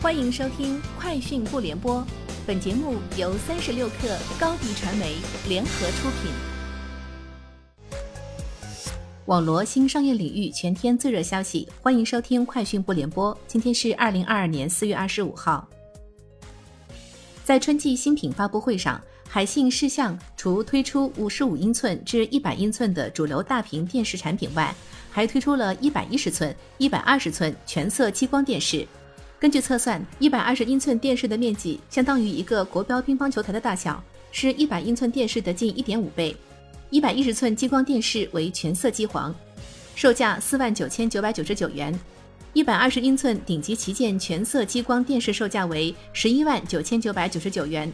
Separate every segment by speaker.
Speaker 1: 欢迎收听《快讯不联播》，本节目由三十六克高低传媒联合出品。网罗新商业领域全天最热消息，欢迎收听《快讯不联播》。今天是二零二二年四月二十五号。在春季新品发布会上，海信视像除推出五十五英寸至一百英寸的主流大屏电视产品外，还推出了一百一十寸、一百二十寸全色激光电视。根据测算，一百二十英寸电视的面积相当于一个国标乒乓球台的大小，是一百英寸电视的近一点五倍。一百一十寸激光电视为全色机黄，售价四万九千九百九十九元。一百二十英寸顶级旗舰全色激光电视售价为十一万九千九百九十九元。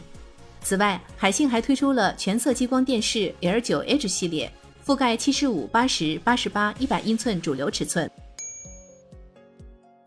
Speaker 1: 此外，海信还推出了全色激光电视 L 九 H 系列，覆盖七十五、八十、八十八、一百英寸主流尺寸。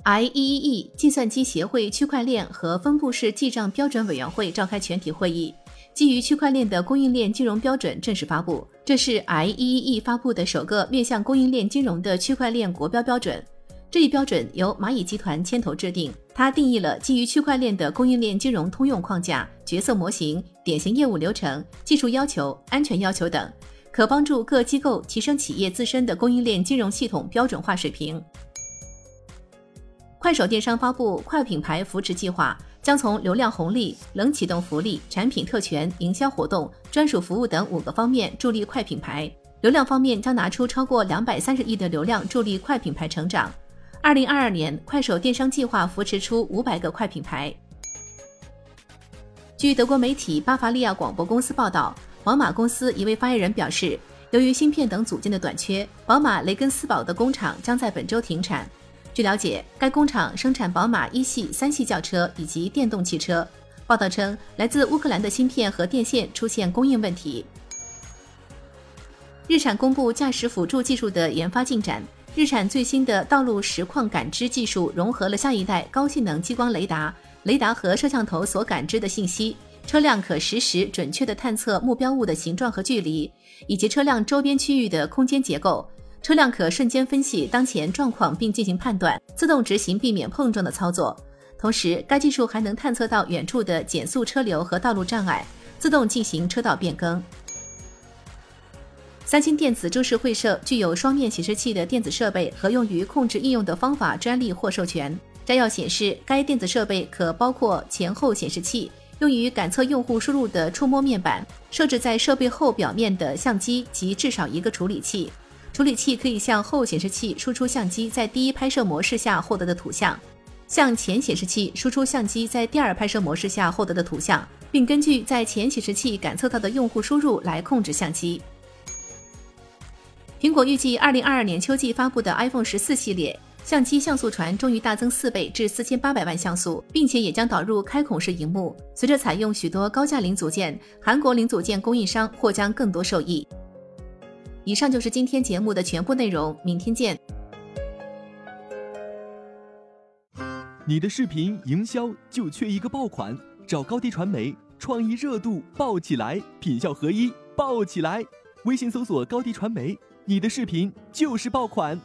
Speaker 1: IEEE 计算机协会区块链和分布式记账标准委员会召开全体会议，基于区块链的供应链金融标准正式发布。这是 IEEE 发布的首个面向供应链金融的区块链国标标准。这一标准由蚂蚁集团牵头制定，它定义了基于区块链的供应链金融通用框架、角色模型、典型业务流程、技术要求、安全要求等，可帮助各机构提升企业自身的供应链金融系统标准化水平。快手电商发布快品牌扶持计划，将从流量红利、冷启动福利、产品特权、营销活动、专属服务等五个方面助力快品牌。流量方面将拿出超过两百三十亿的流量助力快品牌成长。二零二二年，快手电商计划扶持出五百个快品牌。据德国媒体巴伐利亚广播公司报道，宝马公司一位发言人表示，由于芯片等组件的短缺，宝马雷根斯堡的工厂将在本周停产。据了解，该工厂生产宝马一系、三系轿车以及电动汽车。报道称，来自乌克兰的芯片和电线出现供应问题。日产公布驾驶辅助技术的研发进展。日产最新的道路实况感知技术融合了下一代高性能激光雷达，雷达和摄像头所感知的信息，车辆可实时准确地探测目标物的形状和距离，以及车辆周边区域的空间结构。车辆可瞬间分析当前状况并进行判断，自动执行避免碰撞的操作。同时，该技术还能探测到远处的减速车流和道路障碍，自动进行车道变更。三星电子株式会社具有双面显示器的电子设备和用于控制应用的方法专利或授权。摘要显示，该电子设备可包括前后显示器、用于感测用户输入的触摸面板、设置在设备后表面的相机及至少一个处理器。处理器可以向后显示器输出相机在第一拍摄模式下获得的图像，向前显示器输出相机在第二拍摄模式下获得的图像，并根据在前显示器感测到的用户输入来控制相机。苹果预计二零二二年秋季发布的 iPhone 十四系列相机像素传终于大增四倍至四千八百万像素，并且也将导入开孔式荧幕。随着采用许多高价零组件，韩国零组件供应商或将更多受益。以上就是今天节目的全部内容，明天见。
Speaker 2: 你的视频营销就缺一个爆款，找高低传媒，创意热度爆起来，品效合一爆起来。微信搜索高低传媒，你的视频就是爆款。